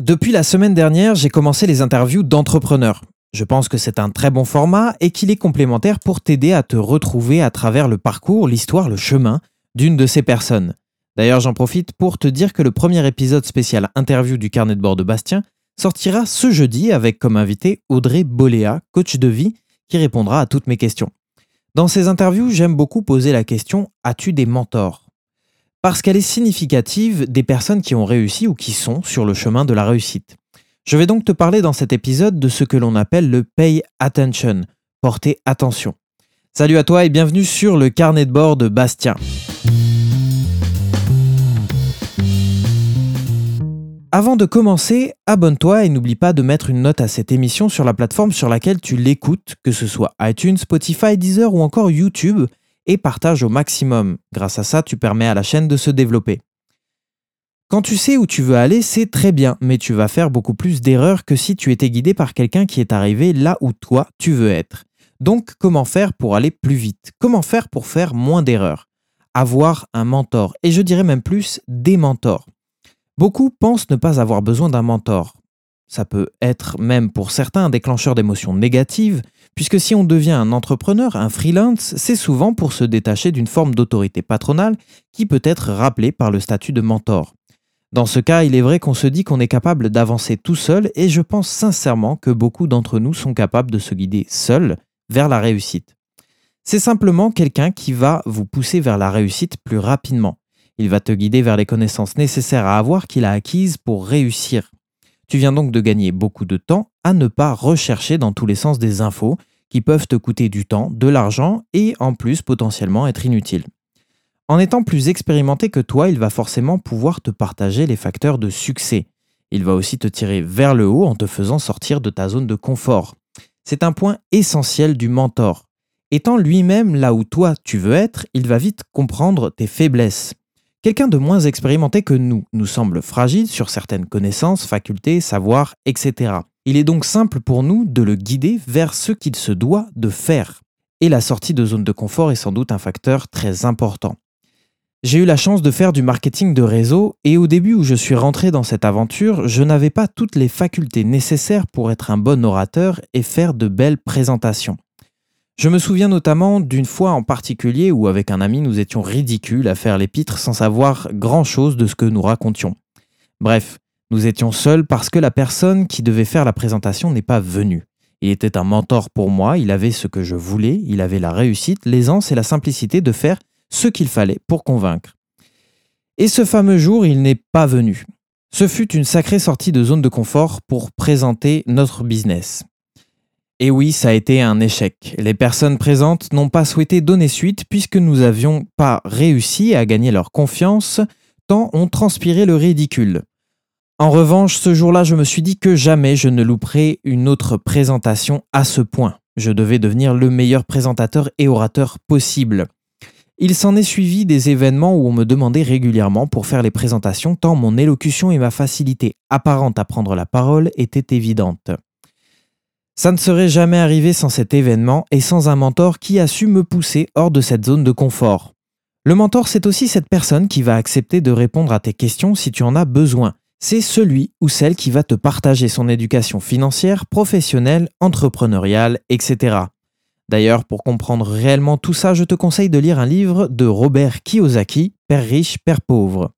Depuis la semaine dernière, j'ai commencé les interviews d'entrepreneurs. Je pense que c'est un très bon format et qu'il est complémentaire pour t'aider à te retrouver à travers le parcours, l'histoire, le chemin d'une de ces personnes. D'ailleurs, j'en profite pour te dire que le premier épisode spécial interview du carnet de bord de Bastien sortira ce jeudi avec comme invité Audrey Boléa, coach de vie, qui répondra à toutes mes questions. Dans ces interviews, j'aime beaucoup poser la question As-tu des mentors? Parce qu'elle est significative des personnes qui ont réussi ou qui sont sur le chemin de la réussite. Je vais donc te parler dans cet épisode de ce que l'on appelle le pay attention, porter attention. Salut à toi et bienvenue sur le carnet de bord de Bastien. Avant de commencer, abonne-toi et n'oublie pas de mettre une note à cette émission sur la plateforme sur laquelle tu l'écoutes, que ce soit iTunes, Spotify, Deezer ou encore YouTube, et partage au maximum. Grâce à ça, tu permets à la chaîne de se développer. Quand tu sais où tu veux aller, c'est très bien, mais tu vas faire beaucoup plus d'erreurs que si tu étais guidé par quelqu'un qui est arrivé là où toi tu veux être. Donc, comment faire pour aller plus vite? Comment faire pour faire moins d'erreurs? Avoir un mentor, et je dirais même plus des mentors. Beaucoup pensent ne pas avoir besoin d'un mentor. Ça peut être même pour certains un déclencheur d'émotions négatives, puisque si on devient un entrepreneur, un freelance, c'est souvent pour se détacher d'une forme d'autorité patronale qui peut être rappelée par le statut de mentor. Dans ce cas, il est vrai qu'on se dit qu'on est capable d'avancer tout seul et je pense sincèrement que beaucoup d'entre nous sont capables de se guider seuls vers la réussite. C'est simplement quelqu'un qui va vous pousser vers la réussite plus rapidement. Il va te guider vers les connaissances nécessaires à avoir qu'il a acquises pour réussir. Tu viens donc de gagner beaucoup de temps à ne pas rechercher dans tous les sens des infos qui peuvent te coûter du temps, de l'argent et en plus potentiellement être inutiles. En étant plus expérimenté que toi, il va forcément pouvoir te partager les facteurs de succès. Il va aussi te tirer vers le haut en te faisant sortir de ta zone de confort. C'est un point essentiel du mentor. Étant lui-même là où toi tu veux être, il va vite comprendre tes faiblesses. Quelqu'un de moins expérimenté que nous nous semble fragile sur certaines connaissances, facultés, savoirs, etc. Il est donc simple pour nous de le guider vers ce qu'il se doit de faire. Et la sortie de zone de confort est sans doute un facteur très important. J'ai eu la chance de faire du marketing de réseau et au début où je suis rentré dans cette aventure, je n'avais pas toutes les facultés nécessaires pour être un bon orateur et faire de belles présentations. Je me souviens notamment d'une fois en particulier où avec un ami nous étions ridicules à faire l'épître sans savoir grand-chose de ce que nous racontions. Bref, nous étions seuls parce que la personne qui devait faire la présentation n'est pas venue. Il était un mentor pour moi, il avait ce que je voulais, il avait la réussite, l'aisance et la simplicité de faire ce qu'il fallait pour convaincre. Et ce fameux jour, il n'est pas venu. Ce fut une sacrée sortie de zone de confort pour présenter notre business. Et oui, ça a été un échec. Les personnes présentes n'ont pas souhaité donner suite puisque nous n'avions pas réussi à gagner leur confiance, tant on transpirait le ridicule. En revanche, ce jour-là, je me suis dit que jamais je ne louperais une autre présentation à ce point. Je devais devenir le meilleur présentateur et orateur possible. Il s'en est suivi des événements où on me demandait régulièrement pour faire les présentations tant mon élocution et ma facilité apparente à prendre la parole étaient évidentes. Ça ne serait jamais arrivé sans cet événement et sans un mentor qui a su me pousser hors de cette zone de confort. Le mentor, c'est aussi cette personne qui va accepter de répondre à tes questions si tu en as besoin. C'est celui ou celle qui va te partager son éducation financière, professionnelle, entrepreneuriale, etc. D'ailleurs, pour comprendre réellement tout ça, je te conseille de lire un livre de Robert Kiyosaki, Père riche, Père pauvre.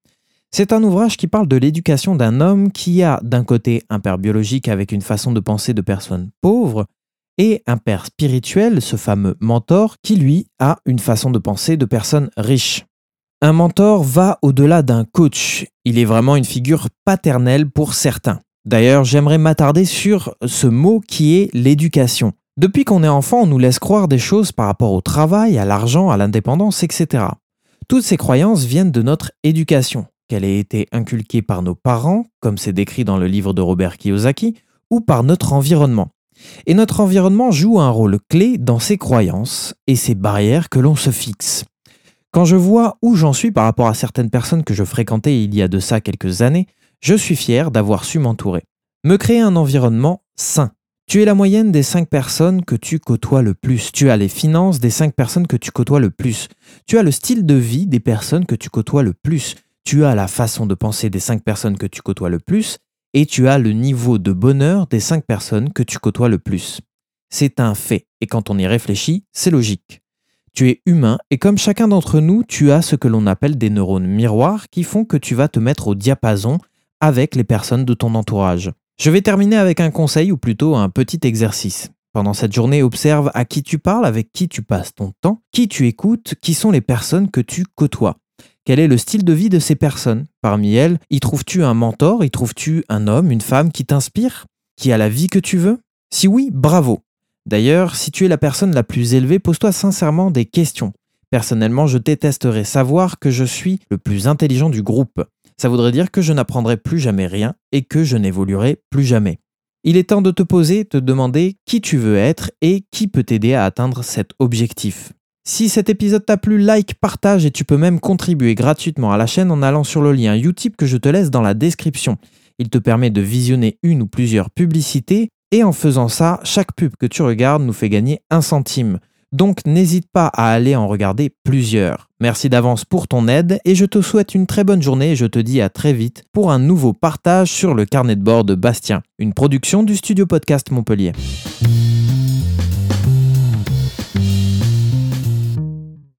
C'est un ouvrage qui parle de l'éducation d'un homme qui a d'un côté un père biologique avec une façon de penser de personne pauvre et un père spirituel, ce fameux mentor, qui lui a une façon de penser de personne riche. Un mentor va au-delà d'un coach, il est vraiment une figure paternelle pour certains. D'ailleurs, j'aimerais m'attarder sur ce mot qui est l'éducation. Depuis qu'on est enfant, on nous laisse croire des choses par rapport au travail, à l'argent, à l'indépendance, etc. Toutes ces croyances viennent de notre éducation qu'elle ait été inculquée par nos parents, comme c'est décrit dans le livre de Robert Kiyosaki, ou par notre environnement. Et notre environnement joue un rôle clé dans ces croyances et ces barrières que l'on se fixe. Quand je vois où j'en suis par rapport à certaines personnes que je fréquentais il y a de ça quelques années, je suis fier d'avoir su m'entourer. Me créer un environnement sain. Tu es la moyenne des 5 personnes que tu côtoies le plus. Tu as les finances des 5 personnes que tu côtoies le plus. Tu as le style de vie des personnes que tu côtoies le plus tu as la façon de penser des cinq personnes que tu côtoies le plus, et tu as le niveau de bonheur des 5 personnes que tu côtoies le plus. C'est un fait, et quand on y réfléchit, c'est logique. Tu es humain, et comme chacun d'entre nous, tu as ce que l'on appelle des neurones miroirs qui font que tu vas te mettre au diapason avec les personnes de ton entourage. Je vais terminer avec un conseil, ou plutôt un petit exercice. Pendant cette journée, observe à qui tu parles, avec qui tu passes ton temps, qui tu écoutes, qui sont les personnes que tu côtoies. Quel est le style de vie de ces personnes? Parmi elles, y trouves-tu un mentor? Y trouves-tu un homme, une femme qui t'inspire? Qui a la vie que tu veux? Si oui, bravo. D'ailleurs, si tu es la personne la plus élevée, pose-toi sincèrement des questions. Personnellement, je détesterais savoir que je suis le plus intelligent du groupe. Ça voudrait dire que je n'apprendrai plus jamais rien et que je n'évoluerai plus jamais. Il est temps de te poser, te demander qui tu veux être et qui peut t'aider à atteindre cet objectif. Si cet épisode t'a plu, like, partage et tu peux même contribuer gratuitement à la chaîne en allant sur le lien Utip que je te laisse dans la description. Il te permet de visionner une ou plusieurs publicités et en faisant ça, chaque pub que tu regardes nous fait gagner un centime. Donc n'hésite pas à aller en regarder plusieurs. Merci d'avance pour ton aide et je te souhaite une très bonne journée et je te dis à très vite pour un nouveau partage sur le carnet de bord de Bastien, une production du studio podcast Montpellier.